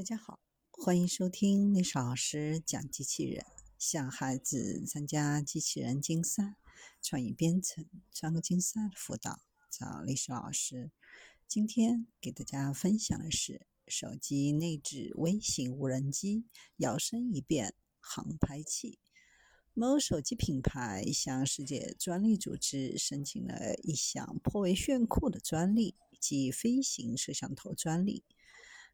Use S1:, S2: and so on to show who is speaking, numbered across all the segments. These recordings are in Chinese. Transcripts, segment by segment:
S1: 大家好，欢迎收听历史老师讲机器人，向孩子参加机器人竞赛、创意编程、创客竞赛的辅导，找历史老师。今天给大家分享的是手机内置微型无人机，摇身一变航拍器。某手机品牌向世界专利组织申请了一项颇为炫酷的专利，即飞行摄像头专利。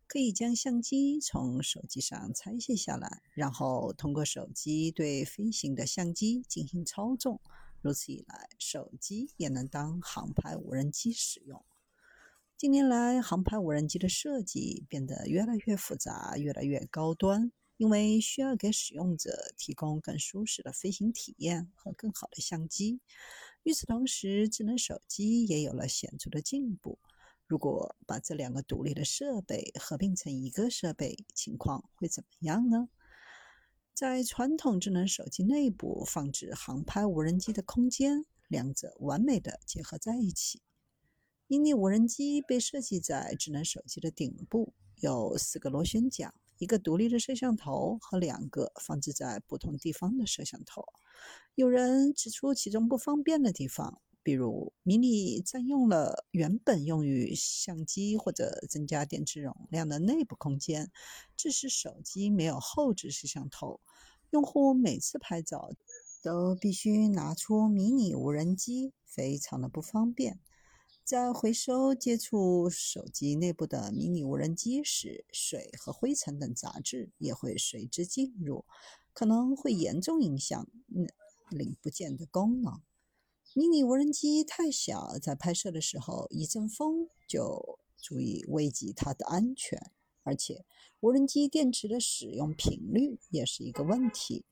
S1: 可以将相机从手机上拆卸下来，然后通过手机对飞行的相机进行操纵。如此一来，手机也能当航拍无人机使用。近年来，航拍无人机的设计变得越来越复杂、越来越高端，因为需要给使用者提供更舒适的飞行体验和更好的相机。与此同时，智能手机也有了显著的进步。如果把这两个独立的设备合并成一个设备，情况会怎么样呢？在传统智能手机内部放置航拍无人机的空间，两者完美的结合在一起。迷你无人机被设计在智能手机的顶部，有四个螺旋桨、一个独立的摄像头和两个放置在不同地方的摄像头。有人指出其中不方便的地方。比如，迷你占用了原本用于相机或者增加电池容量的内部空间，致使手机没有后置摄像头。用户每次拍照都必须拿出迷你无人机，非常的不方便。在回收接触手机内部的迷你无人机时，水和灰尘等杂质也会随之进入，可能会严重影响零部件的功能。迷你无人机太小，在拍摄的时候一阵风就足以危及它的安全，而且无人机电池的使用频率也是一个问题。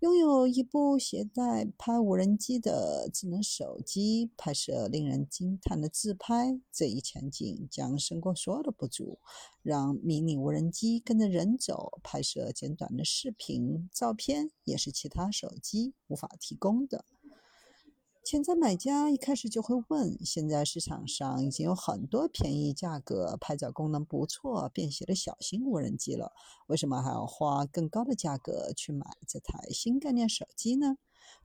S1: 拥有一部携带拍无人机的智能手机，拍摄令人惊叹的自拍，这一前景将胜过所有的不足。让迷你无人机跟着人走，拍摄简短的视频、照片，也是其他手机无法提供的。潜在买家一开始就会问：现在市场上已经有很多便宜、价格、拍照功能不错、便携的小型无人机了，为什么还要花更高的价格去买这台新概念手机呢？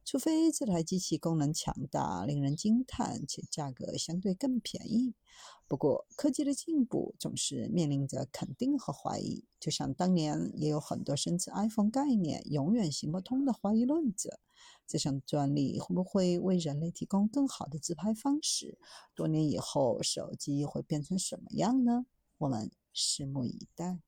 S1: 除非这台机器功能强大、令人惊叹，且价格相对更便宜。不过，科技的进步总是面临着肯定和怀疑，就像当年也有很多声称 iPhone 概念永远行不通的怀疑论者。这项专利会不会为人类提供更好的自拍方式？多年以后，手机会变成什么样呢？我们拭目以待。